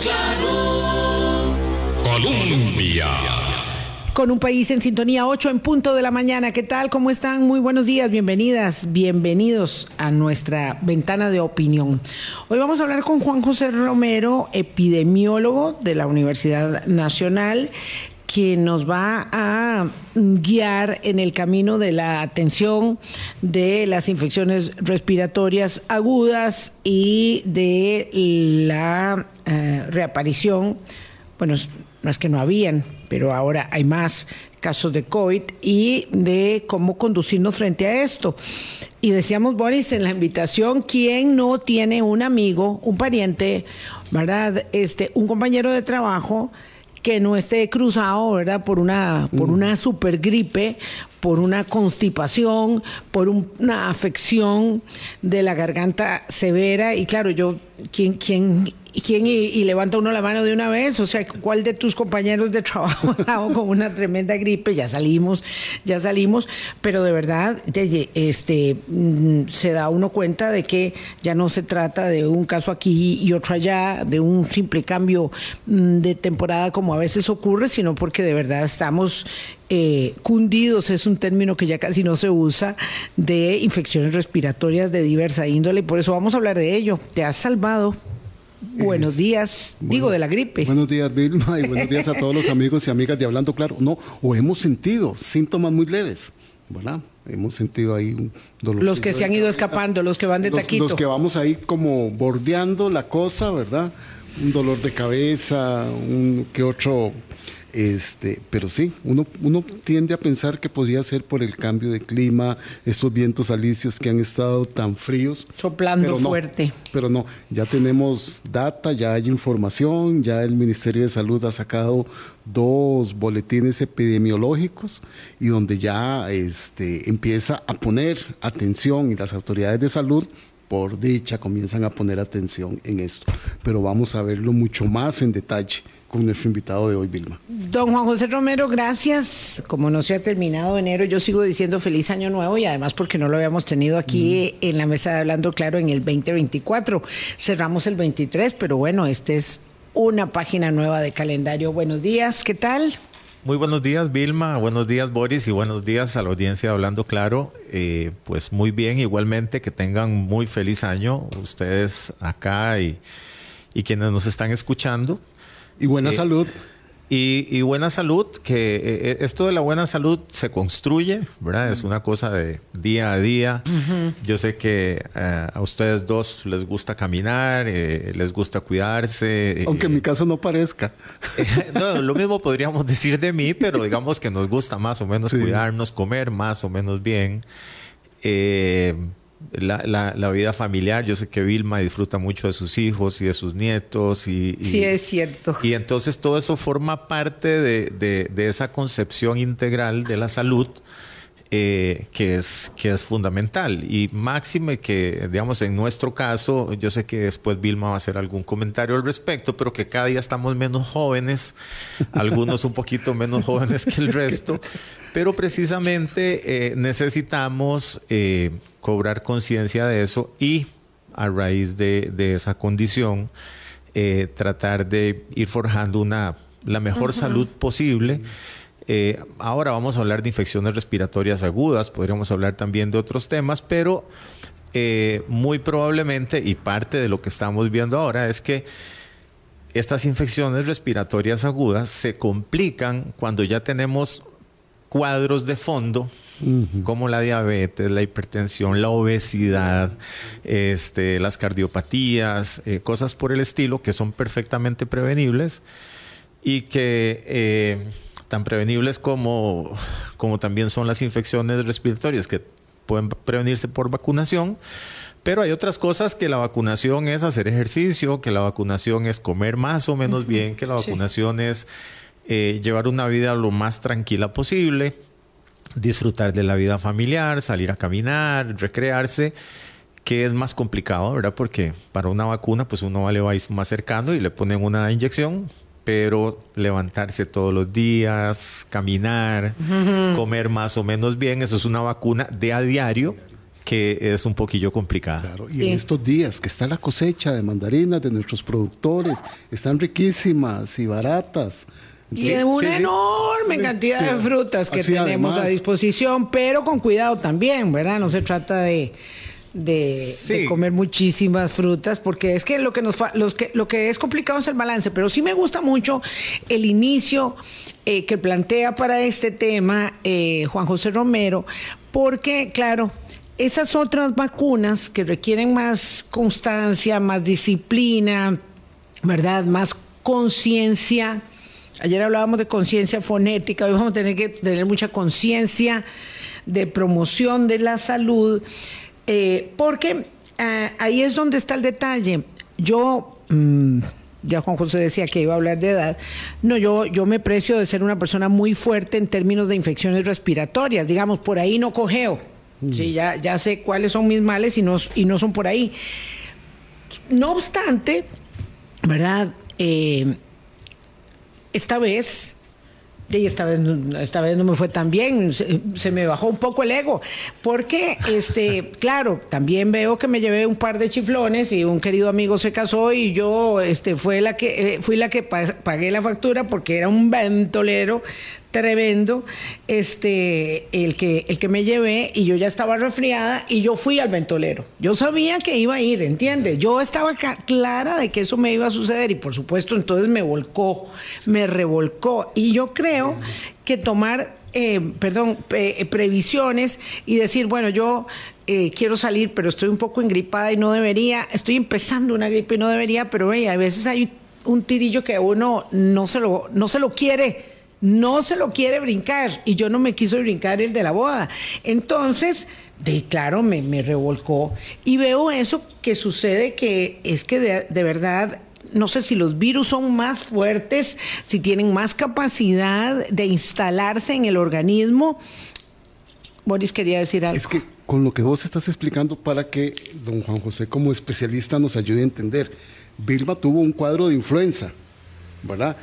claro. Colombia. Con un país en sintonía 8 en punto de la mañana. ¿Qué tal? ¿Cómo están? Muy buenos días, bienvenidas, bienvenidos a nuestra ventana de opinión. Hoy vamos a hablar con Juan José Romero, epidemiólogo de la Universidad Nacional, que nos va a guiar en el camino de la atención de las infecciones respiratorias agudas y de la eh, reaparición, bueno, no es que no habían, pero ahora hay más casos de COVID y de cómo conducirnos frente a esto. Y decíamos, Boris, en la invitación, ¿quién no tiene un amigo, un pariente, ¿verdad? Este, un compañero de trabajo que no esté cruzado, ¿verdad? Por una, por una super gripe, por una constipación, por una afección de la garganta severa. Y claro, yo, ¿quién, quién ¿Y quién y, levanta uno la mano de una vez? O sea, ¿cuál de tus compañeros de trabajo ha dado con una tremenda gripe? Ya salimos, ya salimos, pero de verdad, este, mm, se da uno cuenta de que ya no se trata de un caso aquí y otro allá, de un simple cambio mm, de temporada como a veces ocurre, sino porque de verdad estamos eh, cundidos, es un término que ya casi no se usa, de infecciones respiratorias de diversa índole, y por eso vamos a hablar de ello. Te has salvado. Buenos días, digo de la gripe. Buenos días, Vilma, y buenos días a todos los amigos y amigas de Hablando Claro. No, o hemos sentido síntomas muy leves, ¿verdad? Hemos sentido ahí un dolor. Los que se han ido escapando, los que van de taquito. Los que vamos ahí como bordeando la cosa, ¿verdad? Un dolor de cabeza, un que otro este, pero sí, uno, uno tiende a pensar que podría ser por el cambio de clima, estos vientos alisios que han estado tan fríos. Soplando fuerte. Pero no, ya tenemos data, ya hay información, ya el Ministerio de Salud ha sacado dos boletines epidemiológicos y donde ya este, empieza a poner atención y las autoridades de salud por dicha comienzan a poner atención en esto. Pero vamos a verlo mucho más en detalle con nuestro invitado de hoy, Vilma. Don Juan José Romero, gracias. Como no se ha terminado enero, yo sigo diciendo feliz año nuevo y además porque no lo habíamos tenido aquí mm. en la mesa de Hablando Claro en el 2024. Cerramos el 23, pero bueno, este es una página nueva de calendario. Buenos días, ¿qué tal? Muy buenos días, Vilma. Buenos días, Boris. Y buenos días a la audiencia de Hablando Claro. Eh, pues muy bien, igualmente que tengan muy feliz año ustedes acá y, y quienes nos están escuchando. Y buena eh, salud. Y, buena salud, que eh, esto de la buena salud se construye, ¿verdad? Es una cosa de día a día. Yo sé que eh, a ustedes dos les gusta caminar, les gusta cuidarse. Aunque en mi caso no parezca. no, lo mismo podríamos decir de mí, pero digamos que nos gusta más o menos cuidarnos, comer más o menos bien. Eh, la, la, vida familiar. Yo sé que Vilma disfruta mucho de sus hijos y de sus nietos. Y, sí, es cierto. Y entonces todo eso forma parte de, de, esa concepción integral de la salud. Eh, que, es, que es fundamental. Y máxime que, digamos, en nuestro caso, yo sé que después Vilma va a hacer algún comentario al respecto, pero que cada día estamos menos jóvenes, algunos un poquito menos jóvenes que el resto, pero precisamente eh, necesitamos eh, cobrar conciencia de eso y a raíz de, esa condición eh, tratar de ir forjando una, la mejor salud posible. Ahora vamos a hablar de infecciones respiratorias agudas, podríamos hablar también de otros temas, pero muy probablemente, y parte de lo que estamos viendo ahora es que estas infecciones respiratorias agudas se complican cuando ya tenemos cuadros de fondo como la diabetes, la hipertensión, la obesidad, este, las cardiopatías, eh, cosas por el estilo que son perfectamente prevenibles y que eh, tan prevenibles como, como también son las infecciones respiratorias que pueden prevenirse por vacunación. Pero hay otras cosas que la vacunación es hacer ejercicio, que la vacunación es comer más o menos bien, que la vacunación es eh, llevar una vida lo más tranquila posible, disfrutar de la vida familiar, salir a caminar, recrearse, que es más complicado, ¿verdad? Porque para una vacuna, pues uno le va más cercano y le ponen una inyección, pero levantarse todos los días, caminar, comer más o menos bien, eso es una vacuna de a diario que es un poquillo complicada. Claro, y Sí. en estos días que está la cosecha de mandarinas de nuestros productores, están riquísimas y baratas. Y Sí, de una sí, enorme Sí, cantidad de frutas que Así tenemos además. a disposición, pero con cuidado también, ¿verdad? No se trata de, de, comer muchísimas frutas, porque es que lo que nos los que lo que es complicado es el balance, pero sí me gusta mucho el inicio eh, que plantea para este tema eh, Juan José Romero, porque claro, esas otras vacunas que requieren más constancia, más disciplina, ¿verdad? Más conciencia. Ayer hablábamos de conciencia fonética, hoy vamos a tener que tener mucha conciencia de promoción de la salud, eh, porque ah, ahí es donde está el detalle. Yo, mm, ya Juan José decía que iba a hablar de edad, no, yo, yo me precio de ser una persona muy fuerte en términos de infecciones respiratorias, digamos, por ahí no cojeo. Sí, ya, ya sé cuáles son mis males y no, y no son por ahí. No obstante, ¿verdad? Eh, esta vez, y esta vez, esta vez no me fue tan bien, se, me bajó un poco el ego, porque, este, claro, también veo que me llevé un par de chiflones y un querido amigo se casó y yo, este, fue la que, eh, fui la que pa- pagué la factura porque era un ventolero tremendo, este, el que, el que me llevé y yo ya estaba resfriada y yo fui al ventolero. Yo sabía que iba a ir, ¿entiendes? Yo estaba clara de que eso me iba a suceder y por supuesto entonces me volcó, me revolcó y yo creo que tomar, eh, perdón, pe- previsiones y decir, bueno, yo eh, quiero salir, pero estoy un poco engripada y no debería, estoy empezando una gripe y no debería, pero hey, a veces hay un tirillo que uno no se lo, no se lo quiere no se lo quiere brincar y yo no me quiso brincar el de la boda. Entonces, claro, me, me revolcó y veo eso que sucede que es que de, de verdad no sé si los virus son más fuertes, si tienen más capacidad de instalarse en el organismo. Boris quería decir algo. Es que con lo que vos estás explicando para que don Juan José como especialista nos ayude a entender, Vilma tuvo un cuadro de influenza, ¿verdad?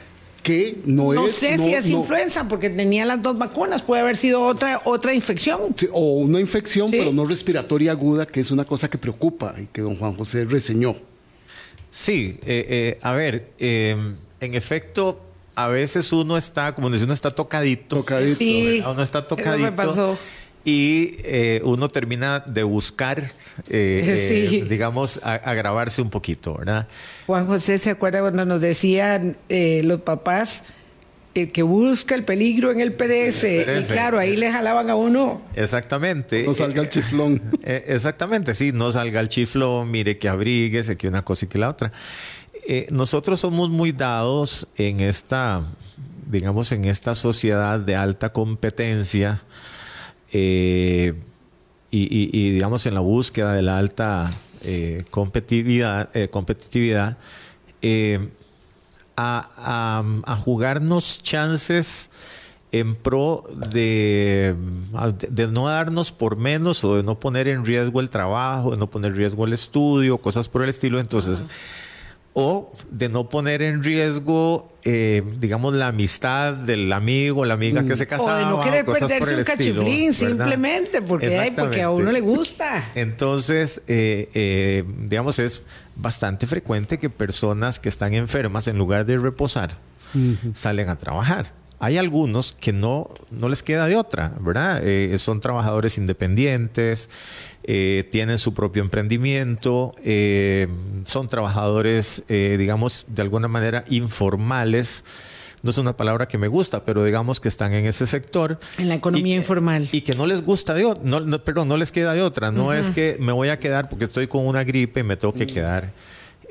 Que no, no es... sé no- si es no- influenza porque tenía las dos vacunas, puede haber sido otra otra infección. Sí, o una infección, Sí. pero no respiratoria aguda, que es una cosa que preocupa y que don Juan José reseñó. Sí, eh, eh, a ver, eh, en efecto, a veces uno está, como dice, uno está tocadito. Tocadito. Sí. Uno está Eso tocadito. me pasó. Y eh, uno termina de buscar, eh, Sí. eh, digamos, a- agravarse un poquito, ¿verdad? Juan José se acuerda cuando nos decían eh, los papás, el que busca el peligro en el perece. Perece. Y claro, ahí le jalaban a uno. Exactamente. No salga el chiflón. Exactamente, sí, no salga el chiflón, mire que abríguese, que una cosa y que la otra. Eh, nosotros somos muy dados en esta, digamos, en esta sociedad de alta competencia eh, y, digamos, en la búsqueda de la alta eh, competitividad, eh, competitividad a, a- a jugarnos chances en pro de, de no darnos por menos o de no poner en riesgo el trabajo, de no poner en riesgo el estudio, cosas por el estilo. Entonces, o de no poner en riesgo, eh, digamos, la amistad del amigo, la amiga que se O casaba. de no querer perderse el un cachiflín simplemente porque, ay, porque a uno le gusta. Entonces, eh, eh, digamos, es bastante frecuente que personas que están enfermas, en lugar de reposar, salen a trabajar. Hay algunos que no, no les queda de otra, ¿verdad? Eh, son trabajadores independientes, eh, tienen su propio emprendimiento, eh, son trabajadores, eh, digamos, de alguna manera informales. No es una palabra que me gusta, pero digamos que están en ese sector. En la economía Y- informal. Y que no les gusta de otra, no, no, perdón, no les queda de otra. No es que me voy a quedar porque estoy con una gripe y me tengo que quedar.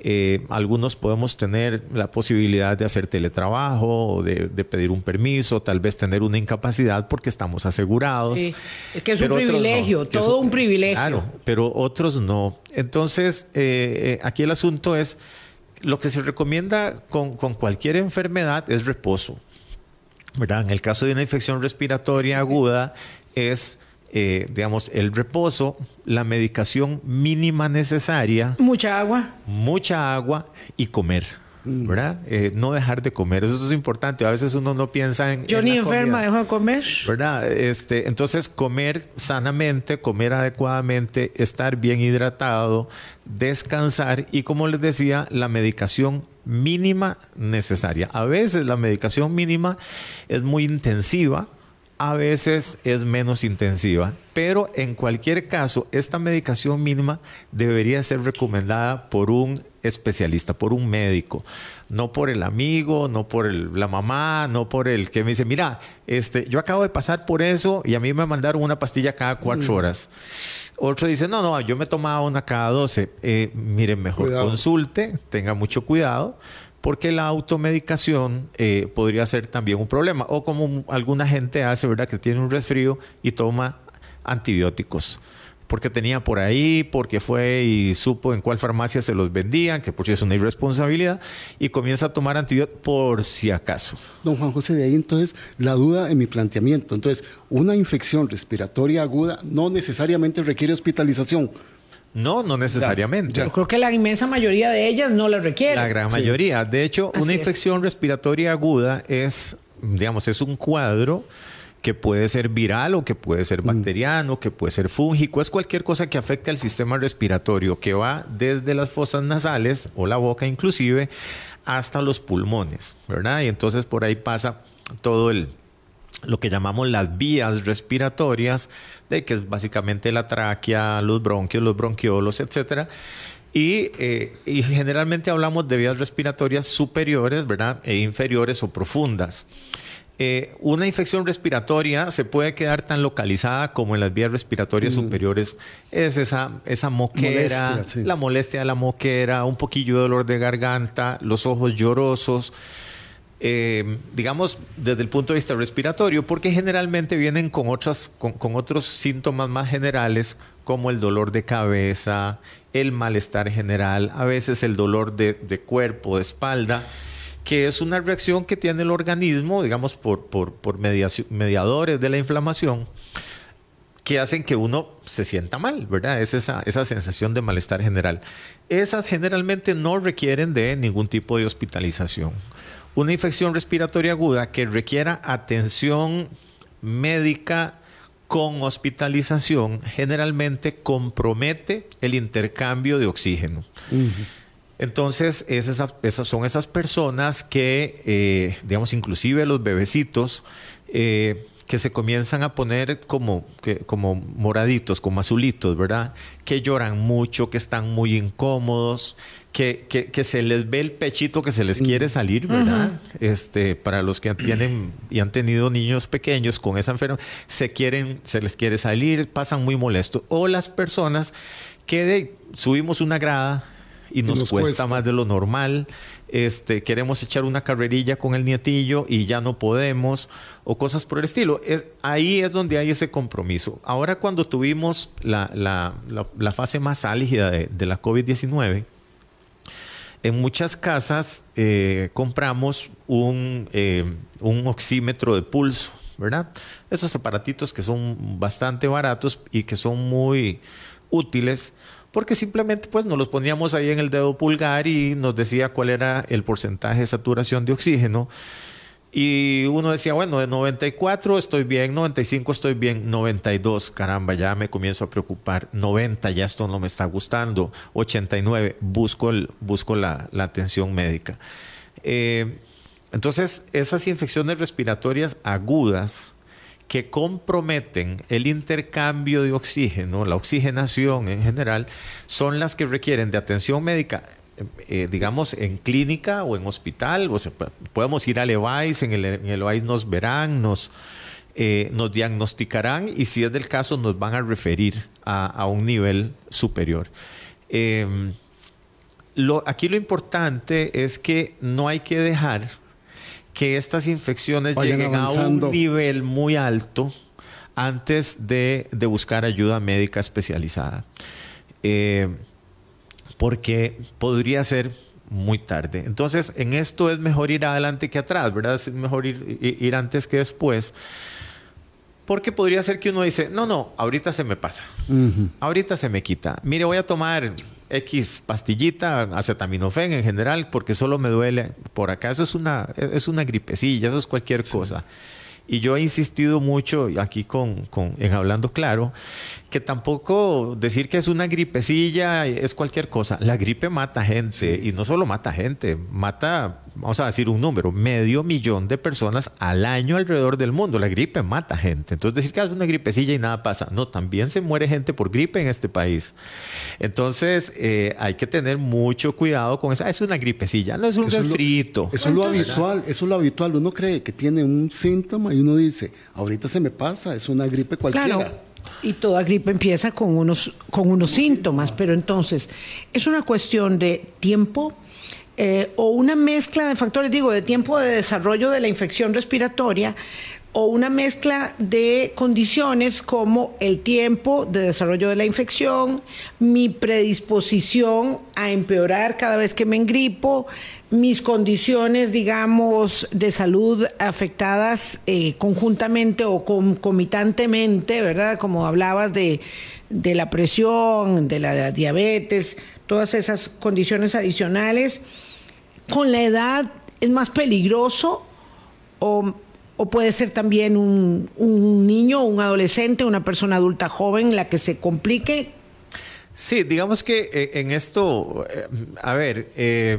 Eh, algunos podemos tener la posibilidad de hacer teletrabajo o de, de pedir un permiso, tal vez tener una incapacidad porque estamos asegurados. Sí, es que es un privilegio, todo un privilegio. Claro, pero otros no. Entonces, eh, eh, aquí el asunto es, lo que se recomienda con, con cualquier enfermedad es reposo. ¿verdad? En el caso de una infección respiratoria aguda es, eh, digamos, el reposo, la medicación mínima necesaria, Mucha agua. mucha agua y comer. ¿verdad? Eh, no dejar de comer, eso es importante. A veces uno no piensa en... Yo en ni la enferma comida. dejo de comer. ¿verdad? Este, entonces, comer sanamente, comer adecuadamente, estar bien hidratado, descansar y, como les decía, la medicación mínima necesaria. A veces la medicación mínima es muy intensiva, a veces es menos intensiva, pero en cualquier caso, esta medicación mínima debería ser recomendada por un especialista, por un médico, no por el amigo, no por el- la mamá, no por el que me dice, mira, este, yo acabo de pasar por eso y a mí me mandaron una pastilla cada cuatro horas. Otro dice, no, no, yo me tomaba una cada 12. Eh, miren, mejor Cuidado. consulte, tenga mucho cuidado, porque la automedicación eh, podría ser también un problema. O como alguna gente hace, ¿verdad? Que tiene un resfrío y toma antibióticos. Porque tenía por ahí, porque fue y supo en cuál farmacia se los vendían, que por si es una irresponsabilidad, y comienza a tomar antibióticos por si acaso. Don Juan José, de ahí entonces la duda en mi planteamiento. Entonces, una infección respiratoria aguda no necesariamente requiere hospitalización. No, no necesariamente. ya. Yo creo que la inmensa mayoría de ellas no la requiere. La gran mayoría. De hecho, Así una es. infección respiratoria aguda es, digamos, es un cuadro que puede ser viral o que puede ser bacteriano, que puede ser fúngico, es cualquier cosa que afecte al sistema respiratorio, que va desde las fosas nasales o la boca inclusive hasta los pulmones, ¿verdad? Y entonces por ahí pasa todo el, lo que llamamos las vías respiratorias, de que es básicamente la tráquea, los bronquios, los bronquiolos, etcétera. Y, eh, y generalmente hablamos de vías respiratorias superiores, ¿verdad? E inferiores o profundas. Eh, una infección respiratoria se puede quedar tan localizada como en las vías respiratorias superiores. Es esa, esa moquera, Molestia, sí. la molestia de la moquera, un poquillo de dolor de garganta, los ojos llorosos, eh, digamos, desde el punto de vista respiratorio, porque generalmente vienen con, otras, con, otros síntomas más generales, como el dolor de cabeza, el malestar general, a veces el dolor de, cuerpo, de espalda, que es una reacción que tiene el organismo, digamos, por, por, por mediadores de la inflamación, que hacen que uno se sienta mal, ¿verdad? Es esa, esa sensación de malestar general. Esas generalmente no requieren de ningún tipo de hospitalización. Una infección respiratoria aguda que requiera atención médica con hospitalización generalmente compromete el intercambio de oxígeno. Entonces, es esa- esas son esas personas que, eh, digamos, inclusive los bebecitos, eh, que se comienzan a poner como, que, como moraditos, como azulitos, ¿verdad? Que lloran mucho, que están muy incómodos, que, que- que se les ve el pechito que se les quiere salir, ¿verdad? este, para los que tienen y han tenido niños pequeños con esa enfermedad, se quieren, se les quiere salir, pasan muy molestos. O las personas que de- subimos una grada y nos, nos cuesta, cuesta. más de lo normal. Este, queremos echar una carrerilla con el nietillo y ya no podemos, o cosas por el estilo. Es, ahí es donde hay ese compromiso. Ahora cuando tuvimos la, la- fase más álgida de, de la COVID-19, en muchas casas eh, compramos un, eh, un oxímetro de pulso, ¿verdad? Esos aparatitos que son bastante baratos y que son muy útiles porque simplemente pues nos los poníamos ahí en el dedo pulgar y nos decía cuál era el porcentaje de saturación de oxígeno. Y uno decía, bueno, de 94 estoy bien, 95 estoy bien, 92, caramba, ya me comienzo a preocupar, 90, ya esto no me está gustando, 89, busco, el, busco la, la atención médica. Eh, entonces, esas infecciones respiratorias agudas que comprometen el intercambio de oxígeno, la oxigenación en general, son las que requieren de atención médica eh, digamos, en clínica o en hospital, o sea, podemos ir al EVAIS, en el, en EVAIS nos verán, nos, eh, nos diagnosticarán y si es del caso nos van a referir a, a un nivel superior. Eh, lo, aquí lo importante es que no hay que dejar que estas infecciones Vayan lleguen a un nivel muy alto antes de, de buscar ayuda médica especializada. Eh, porque podría ser muy tarde. Entonces, en esto es mejor ir adelante que atrás, ¿verdad? Es mejor ir, ir- ir antes que después. Porque podría ser que uno dice, no, no, ahorita se me pasa. Ahorita se me quita. Mire, voy a tomar X pastillita, acetaminofén en general, porque solo me duele por acá. Eso es una, es una gripecilla, eso es cualquier cosa. Y yo he insistido mucho aquí con, con, en Hablando Claro, que tampoco decir que es una gripecilla es cualquier cosa. La gripe mata gente y no solo mata gente, mata, vamos a decir un número, medio millón de personas al año alrededor del mundo. La gripe mata gente. Entonces decir que es una gripecilla y nada pasa. No, también se muere gente por gripe en este país. Entonces eh, hay que tener mucho cuidado con eso. Ah, es una gripecilla, no es un refrito. Eso es lo habitual, eso es lo habitual. Uno cree que tiene un síntoma y uno dice, ahorita se me pasa, es una gripe cualquiera. Claro. Y toda gripe empieza con unos, con unos síntomas, pero entonces es una cuestión de tiempo eh, o una mezcla de factores, digo, de tiempo de desarrollo de la infección respiratoria o una mezcla de condiciones como el tiempo de desarrollo de la infección, mi predisposición a empeorar cada vez que me engripo, mis condiciones, digamos, de salud afectadas eh, conjuntamente o concomitantemente, ¿verdad? Como hablabas de, de la presión, de la diabetes, todas esas condiciones adicionales. Con la edad es más peligroso o, o puede ser también un, un, niño, un adolescente, una persona adulta joven la que se complique. Sí, digamos que eh, en esto, eh, a ver, eh,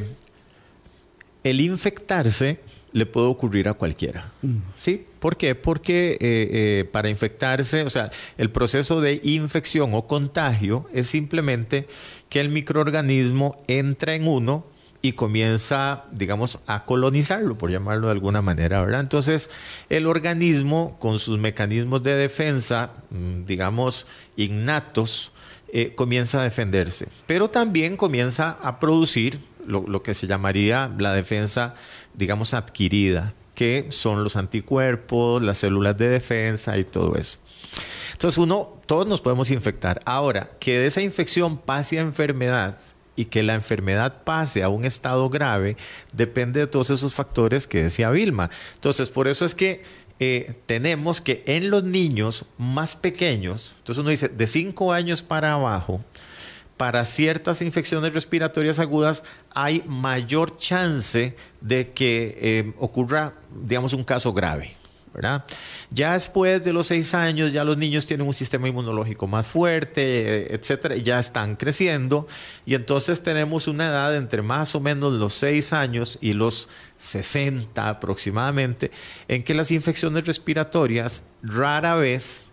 el infectarse le puede ocurrir a cualquiera. ¿Sí? ¿Por qué? Porque para infectarse, o sea, el proceso de infección o contagio es simplemente que el microorganismo entra en uno y comienza, digamos, a colonizarlo, por llamarlo de alguna manera, ¿verdad? Entonces, el organismo, con sus mecanismos de defensa, mm, digamos, innatos, eh, comienza a defenderse, pero también comienza a producir lo, lo, que se llamaría la defensa, digamos, adquirida, que son los anticuerpos, las células de defensa y todo eso. Entonces, uno, todos nos podemos infectar. Ahora, que de esa infección pase a enfermedad y que la enfermedad pase a un estado grave, depende de todos esos factores que decía Vilma. Entonces, por eso es que eh, tenemos que en los niños más pequeños, entonces uno dice, de 5 años para abajo, para ciertas infecciones respiratorias agudas hay mayor chance de que eh, ocurra, digamos, un caso grave. ¿Verdad? Ya después de los seis años, ya los niños tienen un sistema inmunológico más fuerte, etcétera, y ya están creciendo, y entonces tenemos una edad entre más o menos los seis años y los 60 aproximadamente, en que las infecciones respiratorias rara vez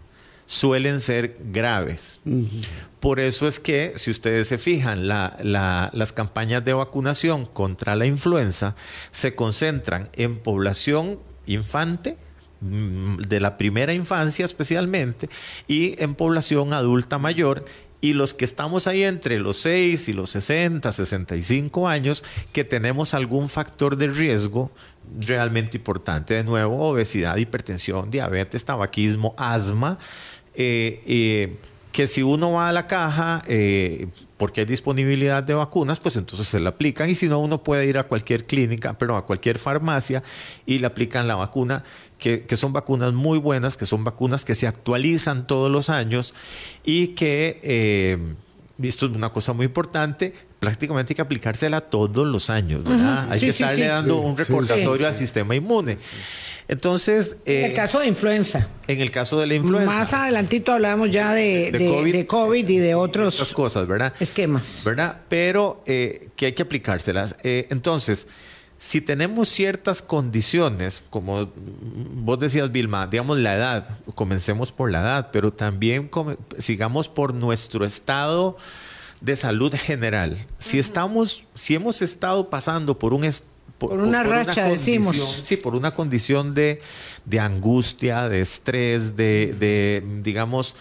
suelen ser graves. Uh -huh. Por eso es que, si ustedes se fijan, la, la, las campañas de vacunación contra la influenza se concentran en población infante, de la primera infancia especialmente, y en población adulta mayor, y los que estamos ahí entre los 6 y los 60, 65 años, que tenemos algún factor de riesgo realmente importante. De nuevo, obesidad, hipertensión, diabetes, tabaquismo, asma. Eh, eh, que si uno va a la caja eh, porque hay disponibilidad de vacunas, pues entonces se la aplican y si no uno puede ir a cualquier clínica, pero a cualquier farmacia y le aplican la vacuna, que, que, son vacunas muy buenas, que son vacunas que se actualizan todos los años y que, eh, esto es una cosa muy importante, prácticamente hay que aplicársela todos los años, ¿verdad? Uh -huh. Hay sí, que estarle sí, dando un recordatorio al sistema inmune. Entonces. Eh, en el caso de influenza. En el caso de la influenza. Más adelantito hablamos ya de, de, de, COVID, de COVID, y de otros otras cosas, ¿verdad? Esquemas. ¿Verdad? Pero eh, que hay que aplicárselas. Eh, entonces, si tenemos ciertas condiciones, como vos decías, Vilma, digamos la edad, comencemos por la edad, pero también sigamos por nuestro estado de salud general. Uh -huh. Si estamos, si hemos estado pasando por un por, por, una por racha, una decimos. Sí, por una condición de, de angustia, de estrés, de, de, digamos,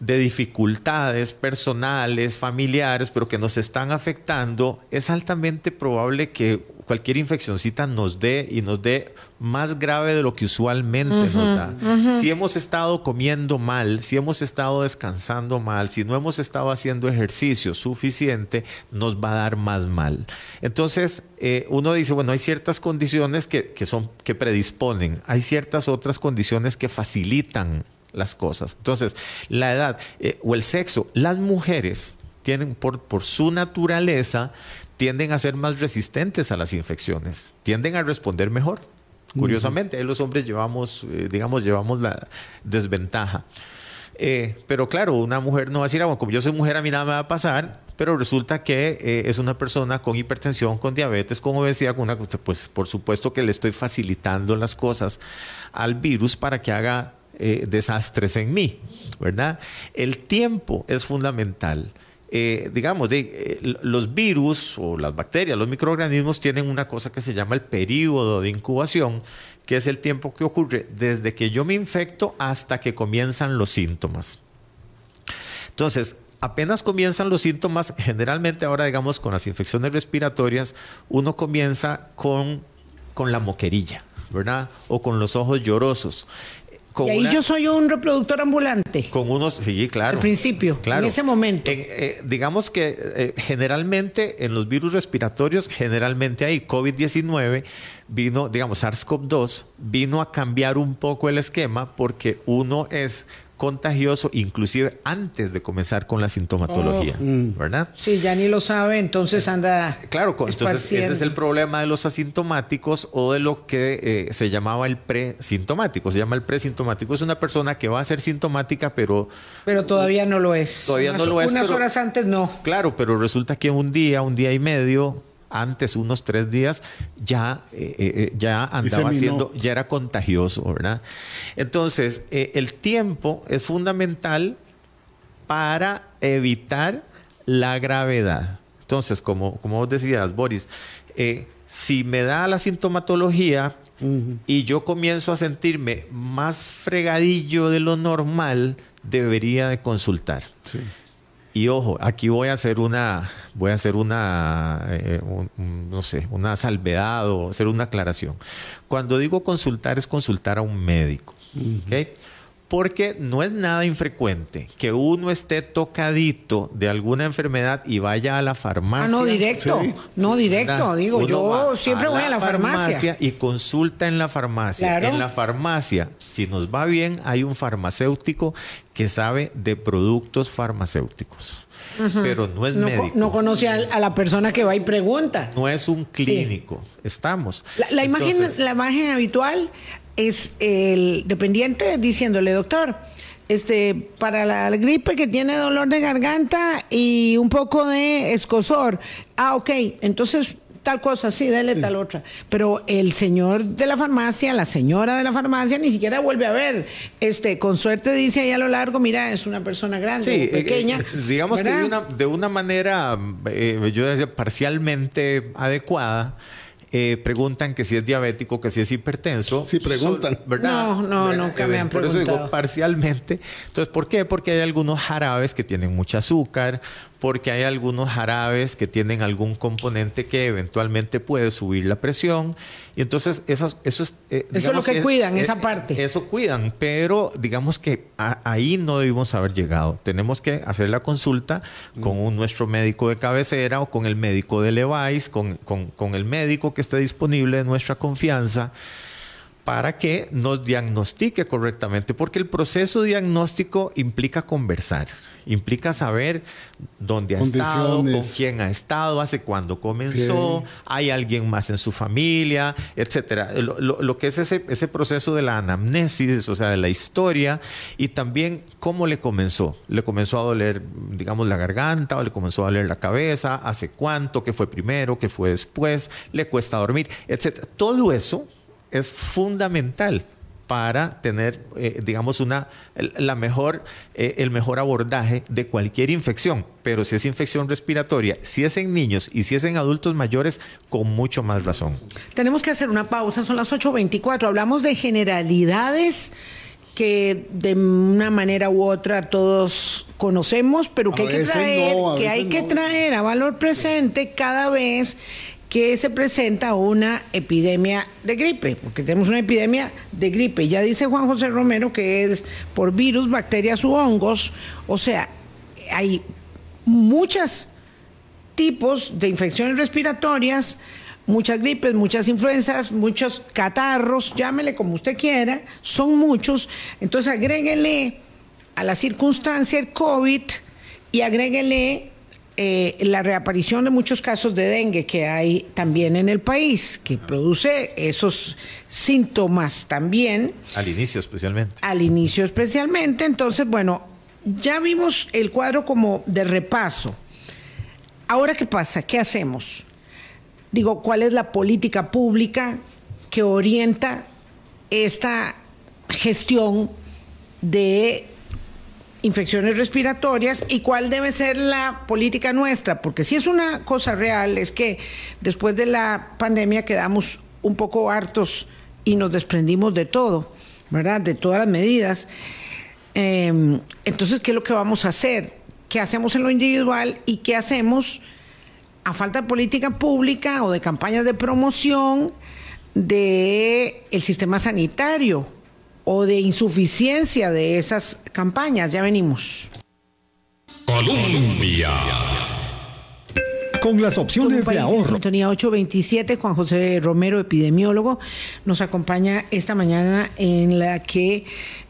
de dificultades personales, familiares, pero que nos están afectando, es altamente probable que cualquier infeccióncita nos dé y nos dé más grave de lo que usualmente uh -huh, nos da. Uh -huh. Si hemos estado comiendo mal, si hemos estado descansando mal, si no hemos estado haciendo ejercicio suficiente, nos va a dar más mal. Entonces, eh, uno dice, bueno, hay ciertas condiciones que, que, son, que predisponen, hay ciertas otras condiciones que facilitan las cosas. Entonces, la edad eh, o el sexo, las mujeres tienen por, por su naturaleza, tienden a ser más resistentes a las infecciones, tienden a responder mejor. Curiosamente, los hombres llevamos, eh, digamos, llevamos la desventaja. Eh, pero claro, una mujer no va a decir, ah, bueno, como yo soy mujer, a mí nada me va a pasar, pero resulta que eh, es una persona con hipertensión, con diabetes, con obesidad, con una pues por supuesto que le estoy facilitando las cosas al virus para que haga desastres en mí, ¿verdad? El tiempo es fundamental. Eh, digamos, de, eh, los virus o las bacterias, los microorganismos tienen una cosa que se llama el periodo de incubación, que es el tiempo que ocurre desde que yo me infecto hasta que comienzan los síntomas. Entonces, apenas comienzan los síntomas, generalmente ahora digamos con las infecciones respiratorias, uno comienza con, con la moquerilla, ¿verdad? O con los ojos llorosos y ahí yo soy un reproductor ambulante. Con unos, sí, claro. Al principio, claro. en ese momento. Eh, digamos que eh, generalmente en los virus respiratorios, generalmente hay COVID-19 vino, digamos, SARS-CoV-2 vino a cambiar un poco el esquema porque uno es contagioso inclusive antes de comenzar con la sintomatología, oh. mm. ¿verdad? Sí, ya ni lo sabe, entonces anda. Claro, entonces ese es el problema de los asintomáticos o de lo que eh, se llamaba el presintomático. Se llama el presintomático. Es una persona que va a ser sintomática, pero. Pero todavía no lo es. Todavía no lo es. Unas horas antes no. Claro, pero resulta que un día, un día y medio, antes, unos tres días, ya, eh, eh, eh, ya andaba siendo, ya era contagioso, ¿verdad? Entonces, el tiempo es fundamental para evitar la gravedad. Entonces, como, como vos decías, Boris, si me da la sintomatología y yo comienzo a sentirme más fregadillo de lo normal, debería de consultar. Sí. Y ojo, aquí voy a hacer una, voy a hacer una, eh, no sé, una salvedad o hacer una aclaración. Cuando digo consultar es consultar a un médico. Porque no es nada infrecuente que uno esté tocadito de alguna enfermedad y vaya a la farmacia. Ah, no, directo. No, directo. Digo, yo siempre voy a la farmacia. Y consulta en la farmacia. En la farmacia, si nos va bien, hay un farmacéutico que sabe de productos farmacéuticos. Pero no es médico. No conoce a, la persona que va y pregunta. No es un clínico. Estamos. La, imagen, la imagen habitual es el dependiente diciéndole, doctor, este, para la gripe que tiene dolor de garganta y un poco de escosor. Ah, ok, entonces tal cosa, sí, dale tal otra. Pero el señor de la farmacia, la señora de la farmacia, ni siquiera vuelve a ver. Este, con suerte dice ahí a lo largo, mira, es una persona grande o eh, pequeña. Eh, digamos que de una, de una manera, eh, yo decía, parcialmente adecuada. Eh, preguntan que si es diabético, que si es hipertenso. Sí, preguntan. ¿verdad? No, no, nunca me han preguntado. Por eso digo parcialmente. Entonces, ¿por qué? Porque hay algunos jarabes que tienen mucho azúcar, porque hay algunos jarabes que tienen algún componente que eventualmente puede subir la presión. Y entonces esas, eso es... Eh, eso es lo que, cuidan, esa parte. Eso cuidan, pero digamos que ahí no debimos haber llegado. Tenemos que hacer la consulta con un, nuestro médico de cabecera o con el médico de Levi's, con, con, con el médico que esté disponible de nuestra confianza para que nos diagnostique correctamente, porque el proceso diagnóstico implica conversar, implica saber dónde ha estado, con quién ha estado, hace cuándo comenzó, hay alguien más en su familia, etcétera. Lo, que es ese, ese proceso de la anamnesis, o sea, de la historia, y también cómo le comenzó. Le comenzó a doler, digamos, la garganta, o le comenzó a doler la cabeza, hace cuánto, qué fue primero, qué fue después, le cuesta dormir, etcétera. Todo eso es fundamental para tener, eh, digamos, una, la mejor, eh, el mejor abordaje de cualquier infección. Pero si es infección respiratoria, si es en niños y si es en adultos mayores, con mucho más razón. Tenemos que hacer una pausa, son las 8.24. Hablamos de generalidades que de una manera u otra todos conocemos, pero que hay que traer, que hay que traer a valor presente cada vez que se presenta una epidemia de gripe, porque tenemos una epidemia de gripe. Ya dice Juan José Romero que es por virus, bacterias u hongos. O sea, hay muchos tipos de infecciones respiratorias, muchas gripes, muchas influencias, muchos catarros, llámele como usted quiera, son muchos. Entonces agréguenle a la circunstancia el COVID y agréguenle eh, la reaparición de muchos casos de dengue que hay también en el país, que produce esos síntomas también. Al inicio especialmente. Al inicio especialmente. Entonces, bueno, ya vimos el cuadro como de repaso. Ahora, ¿qué pasa? ¿Qué hacemos? Digo, ¿cuál es la política pública que orienta esta gestión de infecciones respiratorias y cuál debe ser la política nuestra, porque si es una cosa real, es que después de la pandemia quedamos un poco hartos y nos desprendimos de todo, ¿verdad? De todas las medidas. Em, entonces, ¿qué es lo que vamos a hacer? ¿Qué hacemos en lo individual y qué hacemos a falta de política pública o de campañas de promoción del el sistema sanitario? O de insuficiencia de esas campañas. Ya venimos. Colombia. Con las opciones de ahorro. Sintonía 827, Juan José Romero, epidemiólogo, nos acompaña esta mañana en la que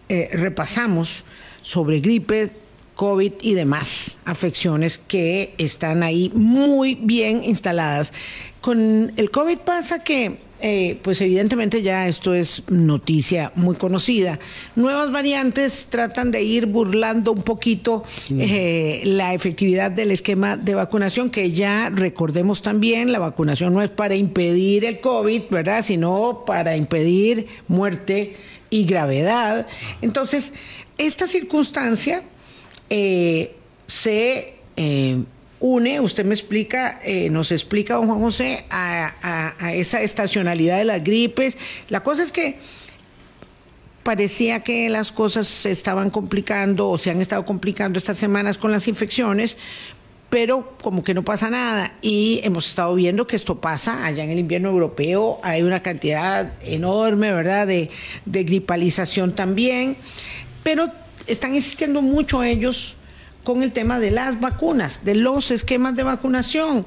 eh, repasamos sobre gripe, COVID y demás afecciones que están ahí muy bien instaladas. Con el COVID pasa que eh, pues evidentemente ya esto es noticia muy conocida. Nuevas variantes tratan de ir burlando un poquito eh, la efectividad del esquema de vacunación, que ya recordemos también, la vacunación no es para impedir el COVID, ¿verdad? Sino para impedir muerte y gravedad. Entonces, esta circunstancia eh, se une, usted me explica, eh, nos explica, don Juan José, a, esa estacionalidad de las gripes. La cosa es que parecía que las cosas se estaban complicando o se han estado complicando estas semanas con las infecciones, pero como que no pasa nada. Y hemos estado viendo que esto pasa allá en el invierno europeo, hay una cantidad enorme, ¿verdad?, de, de gripalización también, pero están insistiendo mucho ellos con el tema de las vacunas, de los esquemas de vacunación.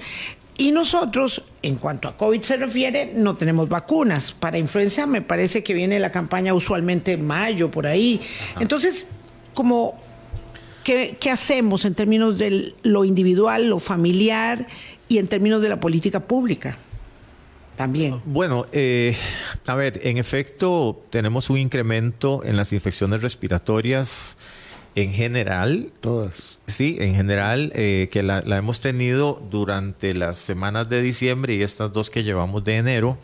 Y nosotros, en cuanto a COVID se refiere, no tenemos vacunas. Para influenza me parece que viene la campaña usualmente en mayo, por ahí. Entonces, como, ¿qué, hacemos en términos de lo individual, lo familiar y en términos de la política pública? También. Bueno, eh, a ver, en efecto, tenemos un incremento en las infecciones respiratorias en general. Todas. Sí, en general, eh, que la, hemos tenido durante las semanas de diciembre y estas dos que llevamos de enero.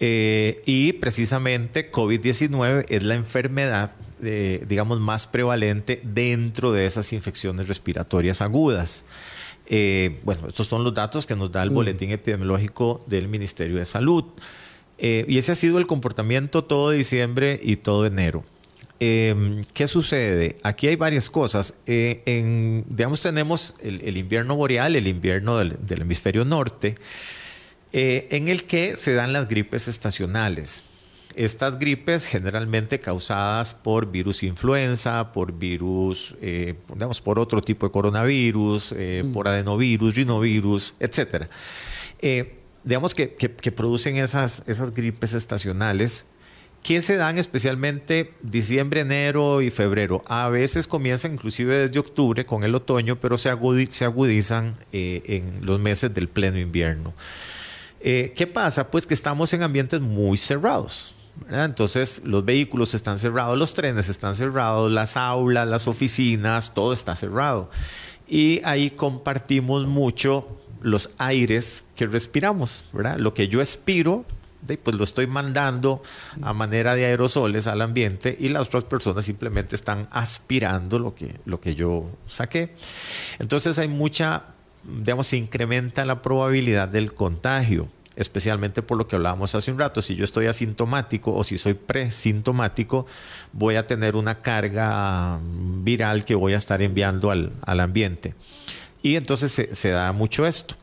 Eh, y precisamente COVID-19 es la enfermedad, eh, digamos, más prevalente dentro de esas infecciones respiratorias agudas. bueno, estos son los datos que nos da el mm. boletín epidemiológico del Ministerio de Salud. y ese ha sido el comportamiento todo diciembre y todo enero. Em, ¿Qué sucede? Aquí hay varias cosas. Eh, en, digamos, tenemos el, invierno boreal, el invierno del, hemisferio norte, eh, en el que se dan las gripes estacionales. Estas gripes generalmente causadas por virus influenza, por virus, eh, digamos, por otro tipo de coronavirus, mm. por adenovirus, rinovirus, etc. digamos que, que, producen esas, esas gripes estacionales ¿Qué se dan especialmente diciembre, enero y febrero. A veces comienzan inclusive desde octubre con el otoño, pero se, agudizan eh, en los meses del pleno invierno. Eh, ¿Qué pasa? Pues que estamos en ambientes muy cerrados. Entonces los vehículos están cerrados, los trenes están cerrados, las aulas, las oficinas, todo está cerrado. Y ahí compartimos mucho los aires que respiramos, ¿verdad? Lo que yo expiro pues lo estoy mandando a manera de aerosoles al ambiente y las otras personas simplemente están aspirando lo que, lo que yo saqué. Entonces hay mucha, digamos, se incrementa la probabilidad del contagio especialmente por lo que hablábamos hace un rato, si yo estoy asintomático o si soy presintomático, voy a tener una carga viral que voy a estar enviando al, ambiente. Y entonces se, da mucho esto.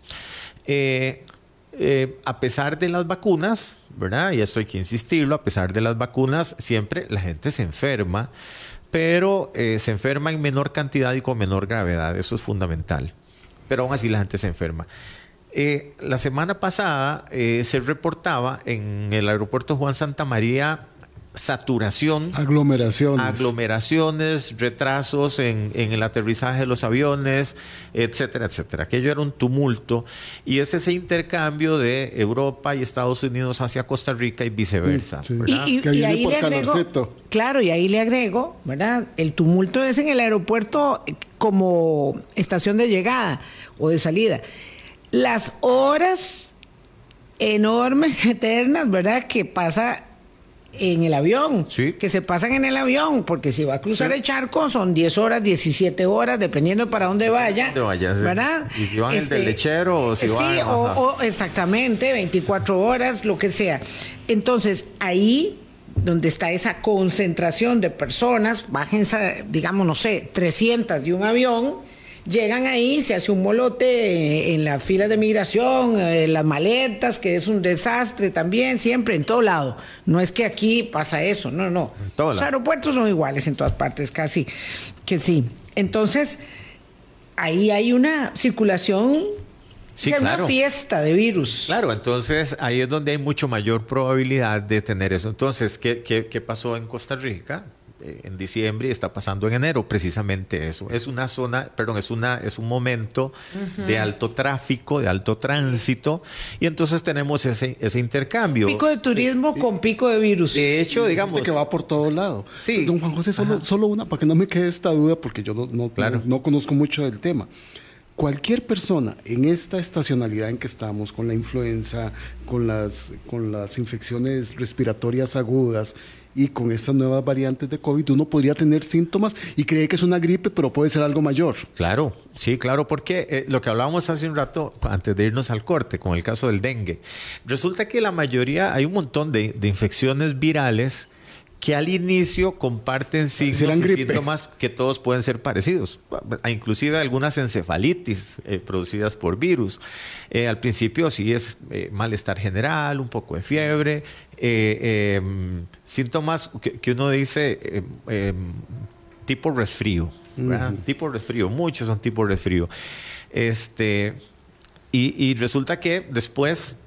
Eh, eh, a pesar de las vacunas, ¿verdad? Y esto hay que insistirlo, a pesar de las vacunas, siempre la gente se enferma, pero eh, se enferma en menor cantidad y con menor gravedad, eso es fundamental. Pero aún así la gente se enferma. Eh, la semana pasada se reportaba en el aeropuerto Juan Santa María saturación. Aglomeraciones. Aglomeraciones, retrasos en, en, el aterrizaje de los aviones, etcétera, etcétera. Aquello era un tumulto y es ese intercambio de Europa y Estados Unidos hacia Costa Rica y viceversa. Sí. Y, y, y, ahí le agrego, claro, y ahí le agrego, ¿verdad? El tumulto es en el aeropuerto como estación de llegada o de salida. Las horas enormes, eternas, ¿verdad? Que pasa en el avión, sí. que se pasan en el avión, porque si va a cruzar sí. el charco son 10 horas, 17 horas, dependiendo para dónde vaya, ¿Dónde vaya ¿verdad? Y si van este, el del lechero o si sí, van... O, o exactamente, 24 horas, lo que sea. Entonces, ahí donde está esa concentración de personas, bájense, digamos, no sé, 300 de un avión, Llegan ahí, se hace un molote en la fila de migración, en las maletas, que es un desastre también, siempre, en todo lado. No es que aquí pasa eso, no, no. Los aeropuertos son iguales en todas partes, casi que sí. Entonces, ahí hay una circulación Sí, es claro. una fiesta de virus. Claro, entonces ahí es donde hay mucho mayor probabilidad de tener eso. Entonces, ¿qué, qué, qué pasó en Costa Rica? En diciembre y está pasando en enero, precisamente eso. Es una zona, perdón, es una es un momento uh -huh. de alto tráfico, de alto tránsito y entonces tenemos ese ese intercambio. Pico de turismo sí. con pico de virus. De hecho, digamos que va por todos lados. Sí. Don Juan José, solo, solo una para que no me quede esta duda porque yo no no, claro. no, no conozco mucho del tema cualquier persona en esta estacionalidad en que estamos, con la influenza, con las, con las infecciones respiratorias agudas y con estas nuevas variantes de COVID, uno podría tener síntomas y cree que es una gripe, pero puede ser algo mayor. Claro, sí, claro, porque eh, lo que hablábamos hace un rato, antes de irnos al corte, con el caso del dengue, resulta que la mayoría, hay un montón de, de infecciones virales que al inicio comparten signos y síntomas que todos pueden ser parecidos, inclusive algunas encefalitis eh, producidas por virus. Eh, al principio sí es eh, malestar general, un poco de fiebre, eh, síntomas que, que, uno dice tipo resfrío, uh -huh. tipo resfrío, muchos son tipo resfrío. Este, y, y resulta que después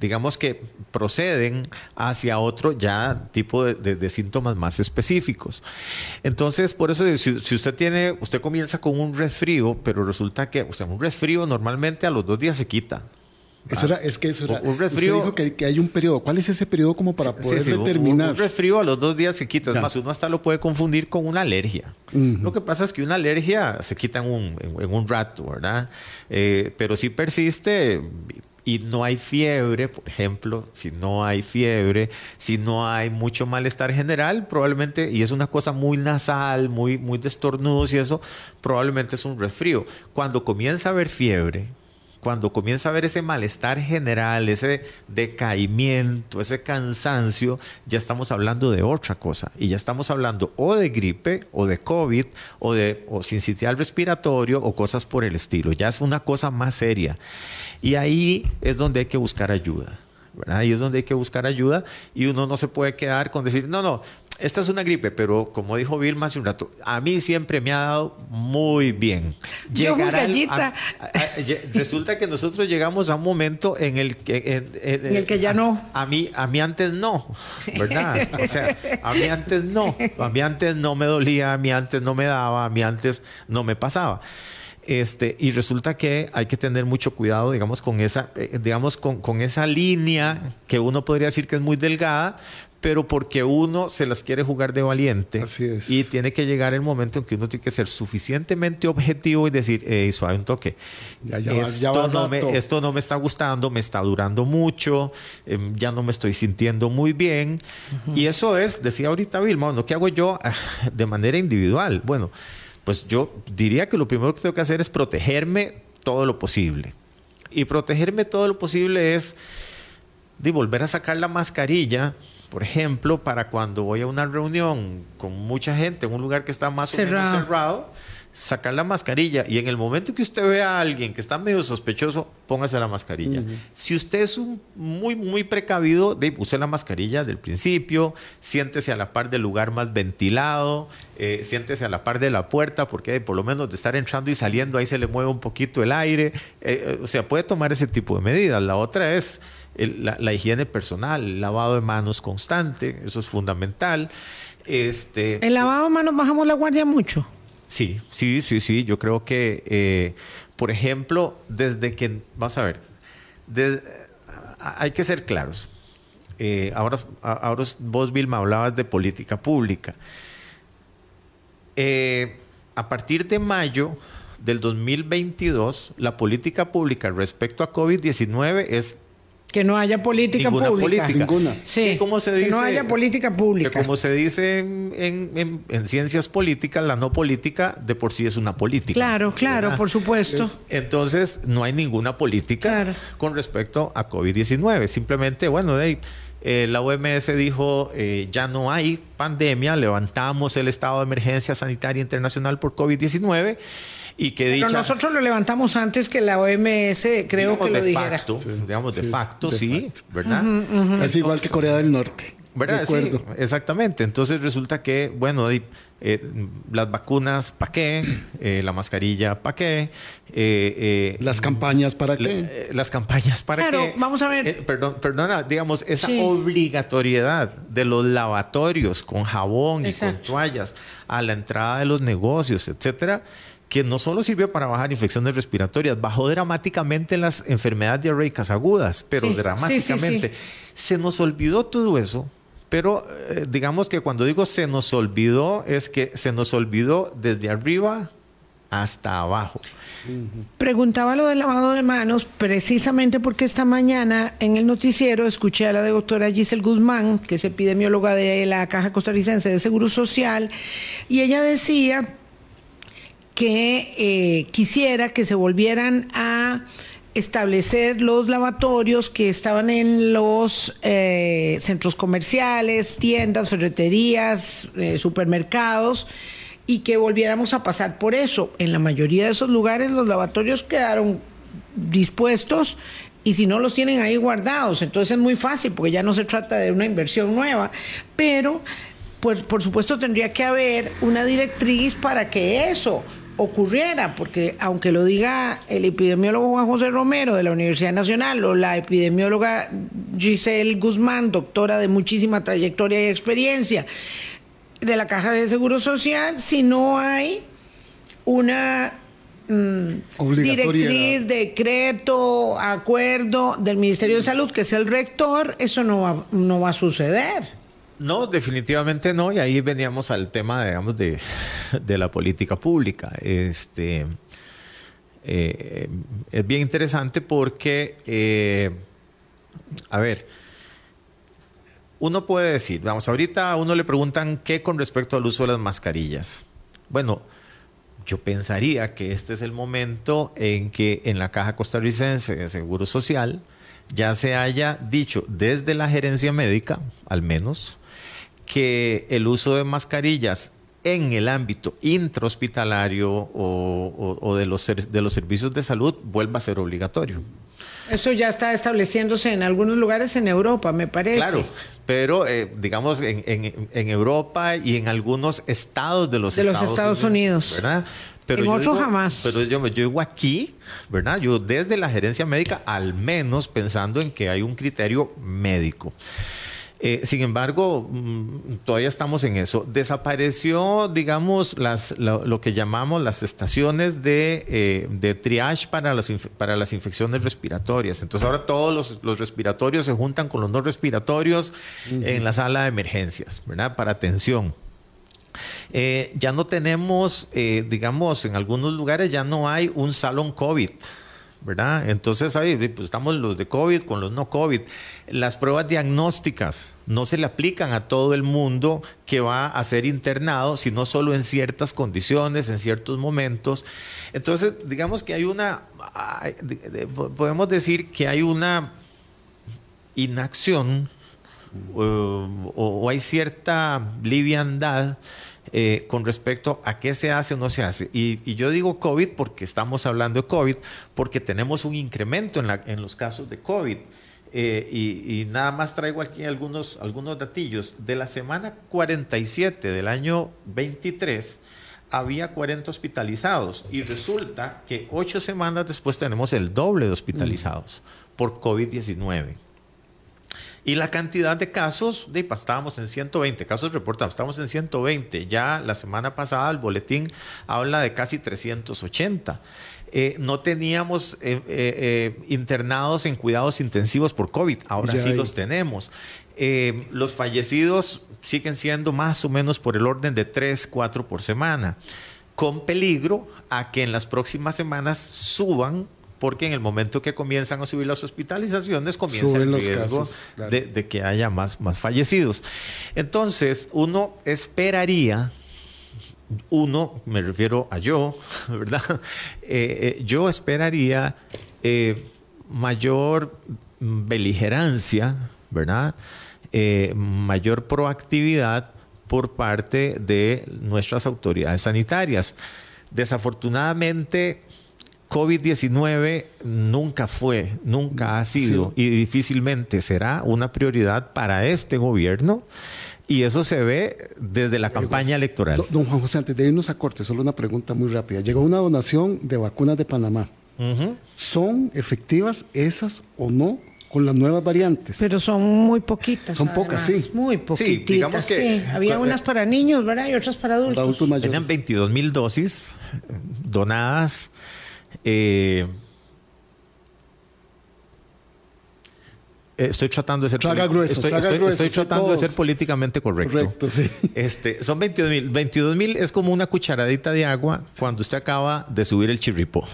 digamos que proceden hacia otro ya tipo de, de, de síntomas más específicos. Entonces, por eso, si, si, usted tiene, usted comienza con un resfrío, pero resulta que un resfrío normalmente a los dos días se quita. Eso era, es que eso era, un resfrío. Usted dijo que, que, hay un periodo. ¿Cuál es ese periodo como para poder sí, sí, determinar? Un, resfrío a los dos días se quita. Es ya. más, uno hasta lo puede confundir con una alergia. Uh -huh. Lo que pasa es que una alergia se quita en un, en, en un rato, ¿verdad? Eh, pero si persiste, y no hay fiebre, por ejemplo, si no hay fiebre, si no hay mucho malestar general, probablemente, y es una cosa muy nasal, muy, muy de estornudos y eso, probablemente es un resfrío. Cuando comienza a haber fiebre, cuando comienza a haber ese malestar general, ese decaimiento, ese cansancio, ya estamos hablando de otra cosa. Y ya estamos hablando o de gripe, o de COVID, o de o sincitial respiratorio, o cosas por el estilo. Ya es una cosa más seria. Y ahí es donde hay que buscar ayuda. Ahí es donde hay que buscar ayuda y uno no se puede quedar con decir, no, no, esta es una gripe, pero como dijo Vilma hace un rato, a mí siempre me ha dado muy bien. Llegar Yo a, a, a, resulta que nosotros llegamos a un momento en el que, en, en, en el que ya no. A mí, a mí antes no, ¿verdad? O sea, a mí antes no, a mí antes no me dolía, a mí antes no me daba, a mí antes no me pasaba. Este, y resulta que hay que tener mucho cuidado, digamos, con esa, eh, digamos, con, con, esa línea que uno podría decir que es muy delgada, pero porque uno se las quiere jugar de valiente. Así es. Y tiene que llegar el momento en que uno tiene que ser suficientemente objetivo y decir, hey, suave un toque. Ya, ya esto, va, ya no me, esto, no me, está gustando, me está durando mucho, eh, ya no me estoy sintiendo muy bien. Uh -huh. Y eso es, decía ahorita Vilma, bueno, ¿qué hago yo ah, de manera individual? Bueno, pues yo diría que lo primero que tengo que hacer es protegerme todo lo posible. Y protegerme todo lo posible es de volver a sacar la mascarilla, por ejemplo, para cuando voy a una reunión con mucha gente en un lugar que está más cerrado. o menos cerrado, sacar la mascarilla y en el momento que usted vea a alguien que está medio sospechoso, póngase la mascarilla. Si usted es un muy, muy precavido, de, use la mascarilla del principio, siéntese a la par del lugar más ventilado, eh, siéntese a la par de la puerta, porque por lo menos de estar entrando y saliendo ahí se le mueve un poquito el aire. Eh, eh, o sea, puede tomar ese tipo de medidas. La otra es la, la, higiene personal, el lavado de manos constante, eso es fundamental. Este, el lavado de manos bajamos la guardia mucho. Sí, sí, sí, sí. Yo creo que, eh, por ejemplo, desde que, vamos a ver, hay que ser claros. Eh, ahora, ahora vos, Vilma, hablabas de política pública. Eh, a partir de mayo del 2022, la política pública respecto a COVID-19 es que no haya política pública. Ninguna. Sí, se dice, que no haya política pública. como se dice en, ciencias políticas, la no política de por sí es una política. Claro, claro, por supuesto. Entonces, no hay ninguna política con respecto a COVID-19. Simplemente, bueno, de eh, la OMS dijo, eh, ya no hay pandemia, levantamos el estado de emergencia sanitaria internacional por COVID-19 y que Pero nosotros lo levantamos antes que la OMS, creo que lo dijera. Facto, Digamos, de facto, sí, ¿verdad? Es igual que Corea del Norte. ¿Verdad? Sí, exactamente. Entonces resulta que, bueno, eh, las vacunas, ¿para qué? Eh, la mascarilla, ¿para qué? Eh, las campañas, ¿para qué? las campañas, ¿para claro, qué? vamos a ver. perdón, perdona, digamos, esa obligatoriedad de los lavatorios con jabón y con toallas a la entrada de los negocios, etcétera que no solo sirvió para bajar infecciones respiratorias, bajó dramáticamente las enfermedades diarreicas agudas, pero dramáticamente. se nos olvidó todo eso, pero eh, digamos que cuando digo se nos olvidó, es que se nos olvidó desde arriba hasta abajo. Preguntaba lo del lavado de manos precisamente porque esta mañana en el noticiero escuché a la doctora Giselle Guzmán, que es epidemióloga de la Caja Costarricense de Seguro Social, y ella decía que eh, quisiera que se volvieran a establecer los lavatorios que estaban en los eh, centros comerciales, tiendas, ferreterías, eh, supermercados y que volviéramos a pasar por eso. En la mayoría de esos lugares los lavatorios quedaron dispuestos y si no los tienen ahí guardados, entonces es muy fácil porque ya no se trata de una inversión nueva, pero pues por supuesto tendría que haber una directriz para que eso ocurriera, porque aunque lo diga el epidemiólogo Juan José Romero de la Universidad Nacional o la epidemióloga Giselle Guzmán, doctora de muchísima trayectoria y experiencia de la Caja de Seguro Social, si no hay una mm, directriz, decreto, acuerdo del Ministerio de Salud, que es el rector, eso no no va a suceder. No, definitivamente no. Y ahí veníamos al tema, digamos, de, la política pública. Este, eh, es bien interesante porque, eh, a ver, uno puede decir, vamos, ahorita a uno le preguntan qué con respecto al uso de las mascarillas. Bueno, yo pensaría que este es el momento en que en la Caja Costarricense de Seguro Social ya se haya dicho desde la gerencia médica, al menos, que el uso de mascarillas en el ámbito intrahospitalario o, de, los, de los servicios de salud vuelva a ser obligatorio. Eso ya está estableciéndose en algunos lugares en Europa, me parece. Claro, pero eh, digamos en, Europa y en algunos estados de los, de Estados, los Estados Unidos, ¿verdad? Pero en otros jamás. Pero yo, yo digo aquí, ¿verdad? Yo desde la gerencia médica, al menos pensando en que hay un criterio médico. Eh, sin embargo, mm, todavía estamos en eso. Desapareció, digamos, las, lo, que llamamos las estaciones de, eh, triage para las, para las infecciones respiratorias. Entonces ahora todos los, respiratorios se juntan con los no respiratorios en la sala de emergencias, ¿verdad? Para atención. Eh, ya no tenemos, digamos, en algunos lugares ya no hay un salón COVID. Entonces ahí pues, estamos los de COVID con los no COVID. Las pruebas diagnósticas no se le aplican a todo el mundo que va a ser internado, sino solo en ciertas condiciones, en ciertos momentos. Entonces, digamos que hay una, podemos decir que hay una inacción o, hay cierta liviandad eh, con respecto a qué se hace o no se hace. Y, yo digo COVID porque estamos hablando de COVID, porque tenemos un incremento en, los casos de COVID. Eh, y, nada más traigo aquí algunos, algunos datillos. De la semana 47 del año 23, había 40 hospitalizados y resulta que ocho semanas después tenemos el doble de hospitalizados por COVID-19. Y la cantidad de casos, de, pues, estábamos en 120 casos reportados, estamos en 120. Ya la semana pasada el boletín habla de casi 380. Eh, no teníamos eh, eh, internados en cuidados intensivos por COVID, ahora sí los tenemos. los fallecidos siguen siendo más o menos por el orden de 3, 4 por semana, con peligro a que en las próximas semanas suban porque en el momento que comienzan a subir las hospitalizaciones comienza el riesgo de, que haya más, más fallecidos. Entonces, uno esperaría, uno, me refiero a yo, ¿verdad? Eh, eh, yo esperaría eh, mayor beligerancia, ¿verdad? mayor proactividad por parte de nuestras autoridades sanitarias. Desafortunadamente, COVID-19 nunca fue, nunca ha sido y difícilmente será una prioridad para este gobierno. Y eso se ve desde la campaña electoral. Don Juan José, antes de irnos a corte, solo una pregunta muy rápida. Llegó una donación de vacunas de Panamá. ¿Son efectivas esas o no con las nuevas variantes? Pero son muy poquitas. Son pocas, sí. Muy poquitas. Sí, digamos que. Había unas para niños, ¿verdad? Y otras para adultos. Para adultos mayores. Tenían 22 mil dosis donadas eh, estoy tratando de ser estoy, tratando de ser políticamente correcto. Este, son 22 mil. 22 mil es como una cucharadita de agua cuando usted acaba de subir el chirripo.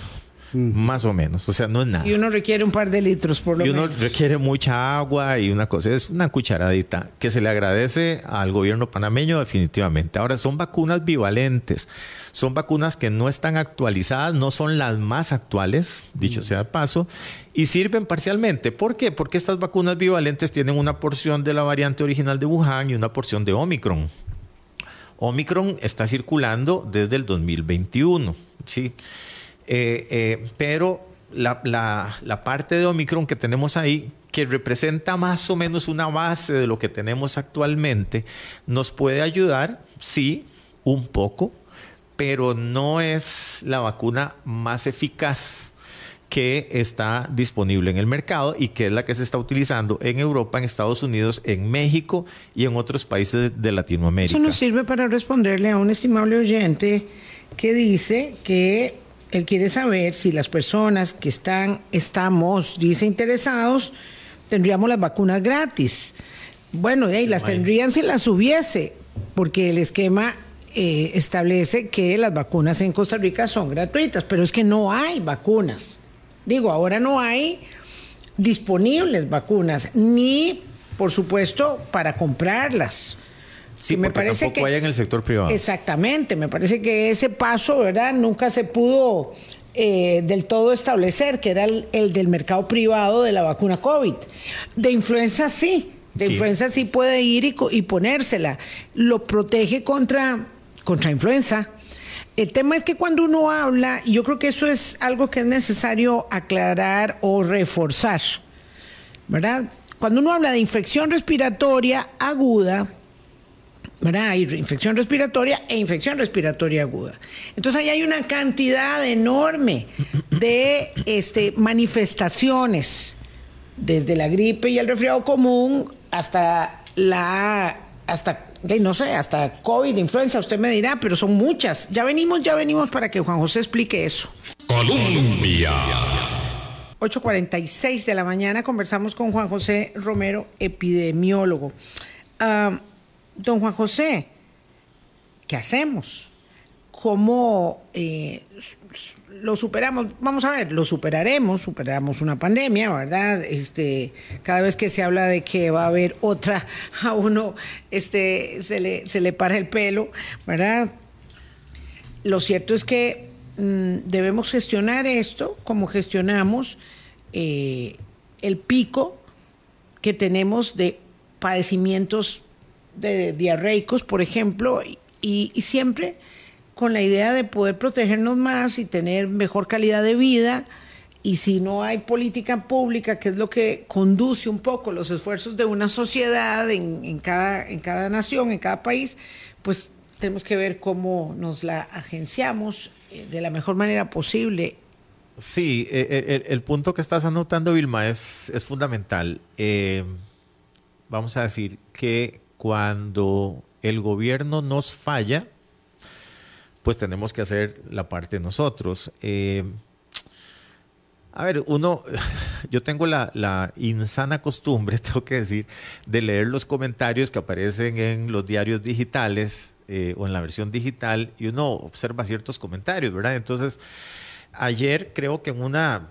Más o menos, o sea, no es nada. Y uno requiere un par de litros por lo menos. Y uno requiere mucha agua y una cosa, es una cucharadita que se le agradece al gobierno panameño definitivamente. Ahora, son vacunas bivalentes, son vacunas que no están actualizadas, no son las más actuales, dicho sea de paso, y sirven parcialmente. ¿Por qué? Porque estas vacunas bivalentes tienen una porción de la variante original de Wuhan y una porción de Omicron. Omicron está circulando desde el 2021, ¿sí? Eh, eh, pero la, la, parte de Omicron que tenemos ahí, que representa más o menos una base de lo que tenemos actualmente, nos puede ayudar, sí, un poco, pero no es la vacuna más eficaz que está disponible en el mercado y que es la que se está utilizando en Europa, en Estados Unidos, en México y en otros países de Latinoamérica. Eso nos sirve para responderle a un estimable oyente que dice que él quiere saber si las personas que están, estamos, dice, interesados, tendríamos las vacunas gratis. Bueno, y las tendrían si las hubiese, porque el esquema eh, establece que las vacunas en Costa Rica son gratuitas, pero es que no hay vacunas. Digo, ahora no hay disponibles vacunas, ni, por supuesto, para comprarlas. Sí, me parece tampoco que, hay en el sector privado. Exactamente, me parece que ese paso, ¿verdad? Nunca se pudo eh, del todo establecer, que era el, del mercado privado de la vacuna COVID. De influenza sí, de influenza sí puede ir y, y, ponérsela. Lo protege contra, contra influenza. El tema es que cuando uno habla, y yo creo que eso es algo que es necesario aclarar o reforzar, ¿verdad? Cuando uno habla de infección respiratoria aguda, hay infección respiratoria e infección respiratoria aguda. Entonces ahí hay una cantidad enorme de este, manifestaciones, desde la gripe y el resfriado común hasta la, hasta, no sé, hasta COVID, influenza, usted me dirá, pero son muchas. Ya venimos, ya venimos para que Juan José explique eso. Colombia. 8.46 de la mañana conversamos con Juan José Romero, epidemiólogo. Ah, Don Juan José, ¿qué hacemos? ¿Cómo eh, lo superamos? Vamos a ver, lo superaremos, superamos una pandemia, ¿verdad? Este, cada vez que se habla de que va a haber otra, a uno este, se, le, se le para el pelo, ¿verdad? Lo cierto es que mm, debemos gestionar esto como gestionamos eh, el pico que tenemos de padecimientos de diarreicos, por ejemplo, y, siempre con la idea de poder protegernos más y tener mejor calidad de vida. Y si no hay política pública, que es lo que conduce un poco los esfuerzos de una sociedad en, cada, en cada nación, en cada país, pues tenemos que ver cómo nos la agenciamos eh, de la mejor manera posible. Sí, eh, el, el punto que estás anotando, Vilma, es, fundamental. Eh, vamos a decir que cuando el gobierno nos falla, pues tenemos que hacer la parte nosotros. Eh, a ver, uno, yo tengo la, insana costumbre, tengo que decir, de leer los comentarios que aparecen en los diarios digitales eh, o en la versión digital y uno observa ciertos comentarios, ¿verdad? Entonces, ayer creo que en una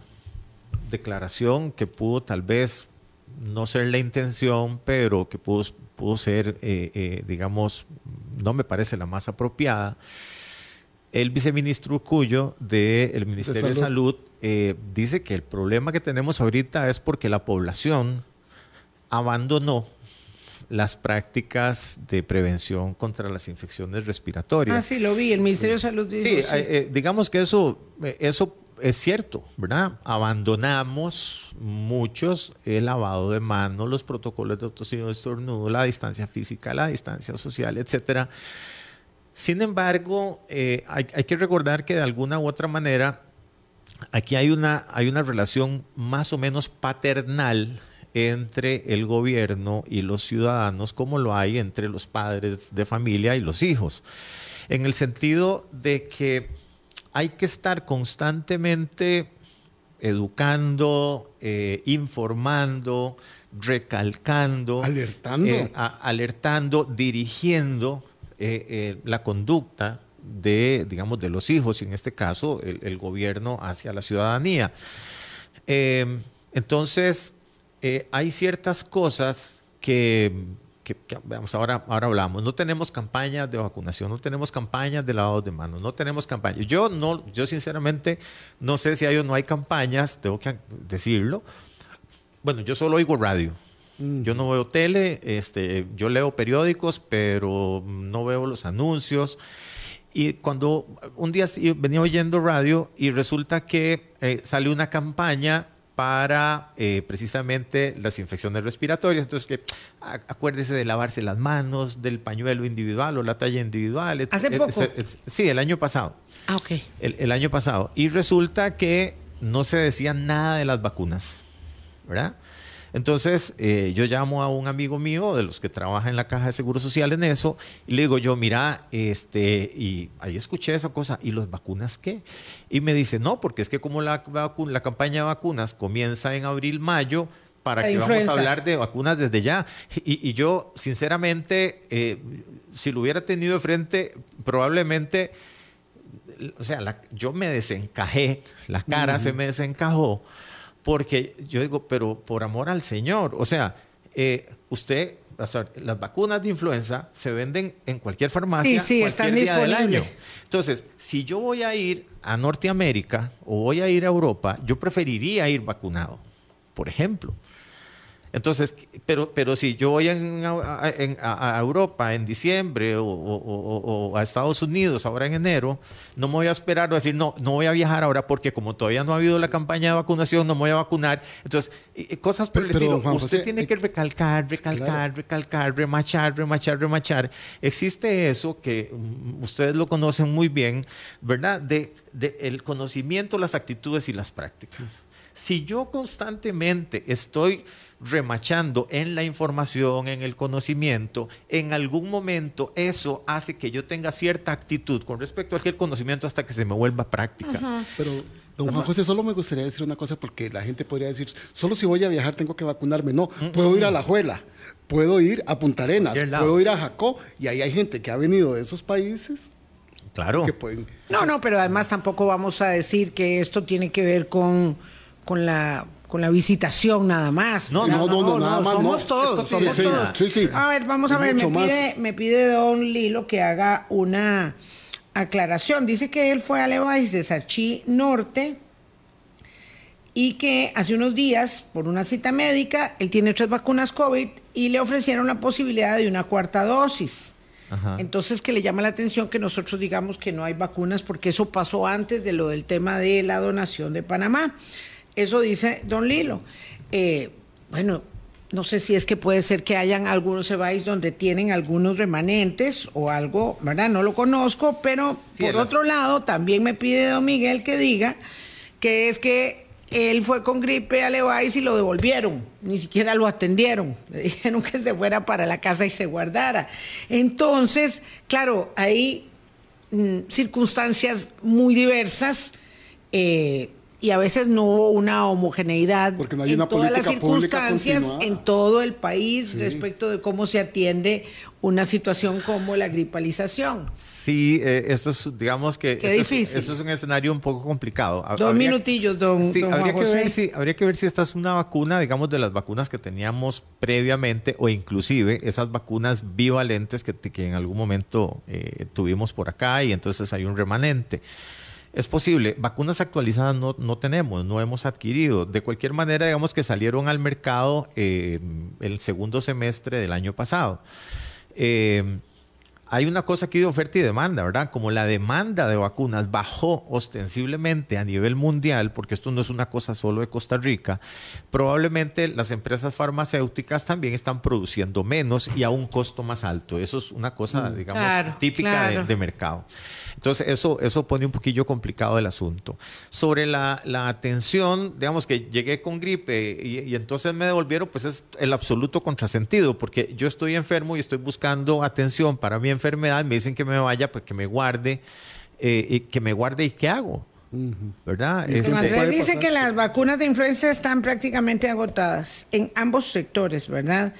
declaración que pudo tal vez no ser la intención, pero que pudo, pudo ser, eh, eh, digamos, no me parece la más apropiada, el viceministro Cuyo del Ministerio de Salud, de Salud eh, dice que el problema que tenemos ahorita es porque la población abandonó las prácticas de prevención contra las infecciones respiratorias. Ah, sí, lo vi, el Ministerio de Salud dice. Sí, sí. Eh, digamos que eso, eso es cierto, ¿verdad? Abandonamos muchos el lavado de manos, los protocolos de autosino de estornudo, la distancia física, la distancia social, etcétera. Sin embargo, eh, hay, hay, que recordar que de alguna u otra manera aquí hay una, hay una relación más o menos paternal entre el gobierno y los ciudadanos, como lo hay entre los padres de familia y los hijos, en el sentido de que hay que estar constantemente educando, eh, informando, recalcando, alertando, eh, a, alertando, dirigiendo eh, la conducta de, digamos, de los hijos y en este caso el, el gobierno hacia la ciudadanía. Entonces, hay ciertas cosas que, que, ahora, ahora hablamos. No tenemos campañas de vacunación, no tenemos campañas de lavado de manos, no tenemos campañas. Yo, no, yo sinceramente no sé si hay o no hay campañas, tengo que decirlo. Bueno, yo solo oigo radio. Yo no veo tele, este, yo leo periódicos, pero no veo los anuncios. Y cuando un día venía oyendo radio y resulta que eh, salió una campaña para eh, precisamente las infecciones respiratorias. Entonces, que acuérdese de lavarse las manos, del pañuelo individual o la talla individual. ¿Hace et, poco? Et, et, sí, el año pasado. Ah, ok. El, el año pasado. Y resulta que no se decía nada de las vacunas, ¿verdad? Entonces, eh, yo llamo a un amigo mío de los que trabaja en la Caja de Seguro Social en eso y le digo yo, mira, este, y ahí escuché esa cosa, ¿y los vacunas qué? Y me dice, no, porque es que como la, la campaña de vacunas comienza en abril, mayo, para La que influenza. vamos a hablar de vacunas desde ya. Y, y yo, sinceramente, eh, si lo hubiera tenido de frente, probablemente, o sea, la, yo me desencajé, la cara uh -huh. se me desencajó porque yo digo, pero por amor al Señor, o sea, eh, usted, las, las, vacunas de influenza se venden en cualquier farmacia sí, sí, cualquier están día del año. Entonces, si yo voy a ir a Norteamérica o voy a ir a Europa, yo preferiría ir vacunado, por ejemplo. Entonces, pero, pero si yo voy en, a, en, a, a, Europa en diciembre o, o, o, a Estados Unidos ahora en enero, no me voy a esperar o decir, no, no voy a viajar ahora porque como todavía no ha habido la campaña de vacunación, no me voy a vacunar. Entonces, cosas por el pero, estilo. Juan Usted José, tiene eh, que recalcar, recalcar, claro. recalcar, remachar, remachar, remachar. Existe eso que um, ustedes lo conocen muy bien, ¿verdad? De, de el conocimiento, las actitudes y las prácticas. Si yo constantemente estoy remachando en la información, en el conocimiento, en algún momento eso hace que yo tenga cierta actitud con respecto a aquel conocimiento hasta que se me vuelva práctica. Uh -huh. Pero, don Juan José, solo me gustaría decir una cosa porque la gente podría decir, solo si voy a viajar tengo que vacunarme. No, -huh. puedo ir a La Juela, puedo ir a Punta Arenas, puedo ir a Jacó y ahí hay gente que ha venido de esos países Claro. Que pueden... No, no, pero además tampoco vamos a decir que esto tiene que ver con, con la con la visitación nada más. No, no, no, no, nada más. Somos no. todos, Sí, somos sí, todos. sí, sí. A ver, vamos a ver, me pide, me pide Don Lilo que haga una aclaración. Dice que él fue a Levi's de Sarchí Norte y que hace unos días, por una cita médica, él tiene tres vacunas COVID y le ofrecieron la posibilidad de una cuarta dosis. Ajá. Entonces que le llama la atención que nosotros digamos que no hay vacunas porque eso pasó antes de lo del tema de la donación de Panamá. Eso dice don Lilo. Eh, bueno, no sé si es que puede ser que hayan algunos EBAIS donde tienen algunos remanentes o algo, ¿verdad? No lo conozco, pero por otro lado también me pide don Miguel que diga que es que él fue con gripe a Levi's y lo devolvieron, ni siquiera lo atendieron, le dijeron que se fuera para la casa y se guardara. Entonces, claro, hay mm, circunstancias muy diversas eh, y a veces no hubo una homogeneidad Porque no hay en una todas las circunstancias en todo el país Sí. respecto de cómo se atiende una situación como la gripalización. Sí, eh, eso es, digamos que Qué esto es- difícil. eso es un escenario un poco complicado. Dos habría- minutillos, don, Sí, don habría, Juan que José. ver si, habría que ver si esta es una vacuna, digamos, de las vacunas que teníamos previamente o inclusive esas vacunas bivalentes que, que en algún momento eh, tuvimos por acá y entonces hay un remanente. Es posible, vacunas actualizadas no, no tenemos, no hemos adquirido. De cualquier manera, digamos que salieron al mercado eh, el segundo semestre del año pasado. Eh, hay una cosa aquí de oferta y demanda, ¿verdad? Como la demanda de vacunas bajó ostensiblemente a nivel mundial, porque esto no es una cosa solo de Costa Rica, probablemente las empresas farmacéuticas también están produciendo menos y a un costo más alto. Eso es una cosa, digamos, Claro, típica de- de mercado. Entonces, eso, eso pone un poquillo complicado el asunto. Sobre la, la atención, digamos que llegué con gripe y, y entonces me devolvieron, pues es el absoluto contrasentido, porque yo estoy enfermo y estoy buscando atención para mi enfermedad, me dicen que me vaya, pues que me guarde, eh, y que me guarde y qué hago, ¿verdad? Este, Andrés dice que- las vacunas de influenza están prácticamente agotadas en ambos sectores, ¿verdad?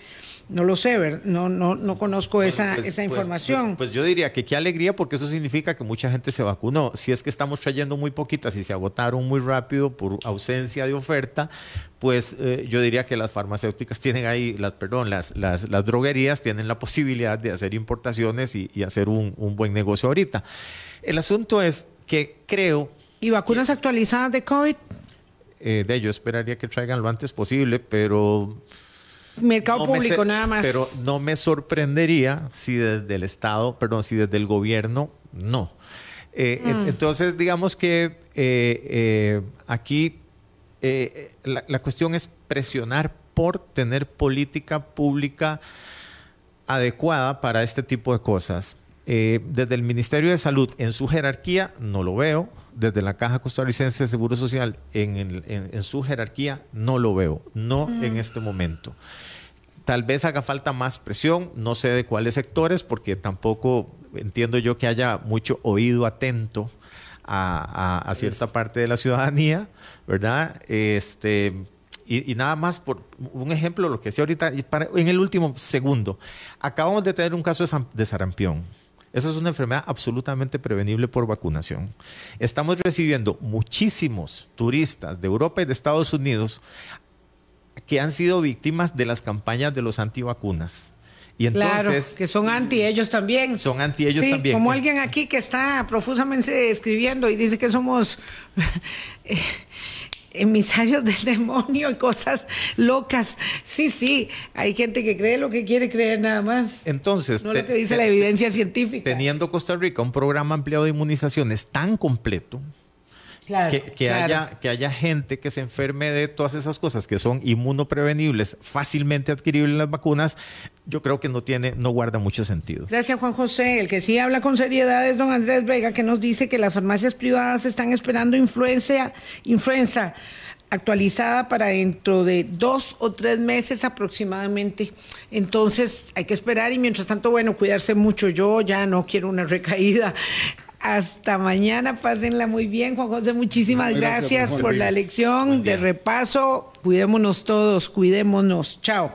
No lo sé, ver- no, no, no conozco esa, Pues- esa pues- información. Pues, pues yo diría que qué alegría porque eso significa que mucha gente se vacunó. Si es que estamos trayendo muy poquitas y se agotaron muy rápido por ausencia de oferta, pues eh, yo diría que las farmacéuticas tienen ahí, las, perdón, las, las, las droguerías tienen la posibilidad de hacer importaciones y, y hacer un, un buen negocio ahorita. El asunto es que creo ¿Y vacunas actualizadas de COVID? eh, de ello esperaría que traigan lo antes posible, pero Mercado no me público sé- nada más. Pero no me sorprendería si desde el Estado, perdón, si desde el gobierno, no. Eh, Mm. en- Entonces, digamos que eh, eh, aquí la, la cuestión es presionar por tener política pública adecuada para este tipo de cosas. Desde el Ministerio de Salud, en su jerarquía, no lo veo. Desde la Caja Costarricense de Seguro Social, en, el- en- en su jerarquía, no lo veo. No en este momento. Tal vez haga falta más presión, no sé de cuáles sectores, porque tampoco entiendo yo que haya mucho oído atento a, a- a cierta parte de la ciudadanía, ¿verdad? Este, y, y nada más por un ejemplo, lo que decía ahorita, y para- en el último segundo, acabamos de tener un caso de, sam- de sarampión. Esa es una enfermedad absolutamente prevenible por vacunación. Estamos recibiendo muchísimos turistas de Europa y de Estados Unidos que han sido víctimas de las campañas de los antivacunas. Y claro, entonces que son anti ellos también. son anti ellos Sí, también. Como alguien aquí que está profusamente escribiendo y dice que somos emisarios del demonio y cosas locas. Sí, sí, hay gente que cree lo que quiere creer nada más. Entonces, no te- lo que dice te- la evidencia científica. teniendo Costa Rica un programa ampliado de inmunizaciones tan completo, Claro, que, que claro. haya, que haya gente que se enferme de todas esas cosas que son inmunoprevenibles, fácilmente adquiribles en las vacunas, yo creo que no tiene, no guarda mucho sentido. Gracias, Juan José. El que sí habla con seriedad es don Andrés Vega, que nos dice que las farmacias privadas están esperando influencia, influenza actualizada para dentro de dos o tres meses aproximadamente. Entonces hay que esperar y mientras tanto, bueno, cuidarse mucho. Yo ya no quiero una recaída. Hasta mañana, pásenla muy bien. Juan José, muchísimas gracias, por la lección de repaso. Cuidémonos todos, cuidémonos. Chao.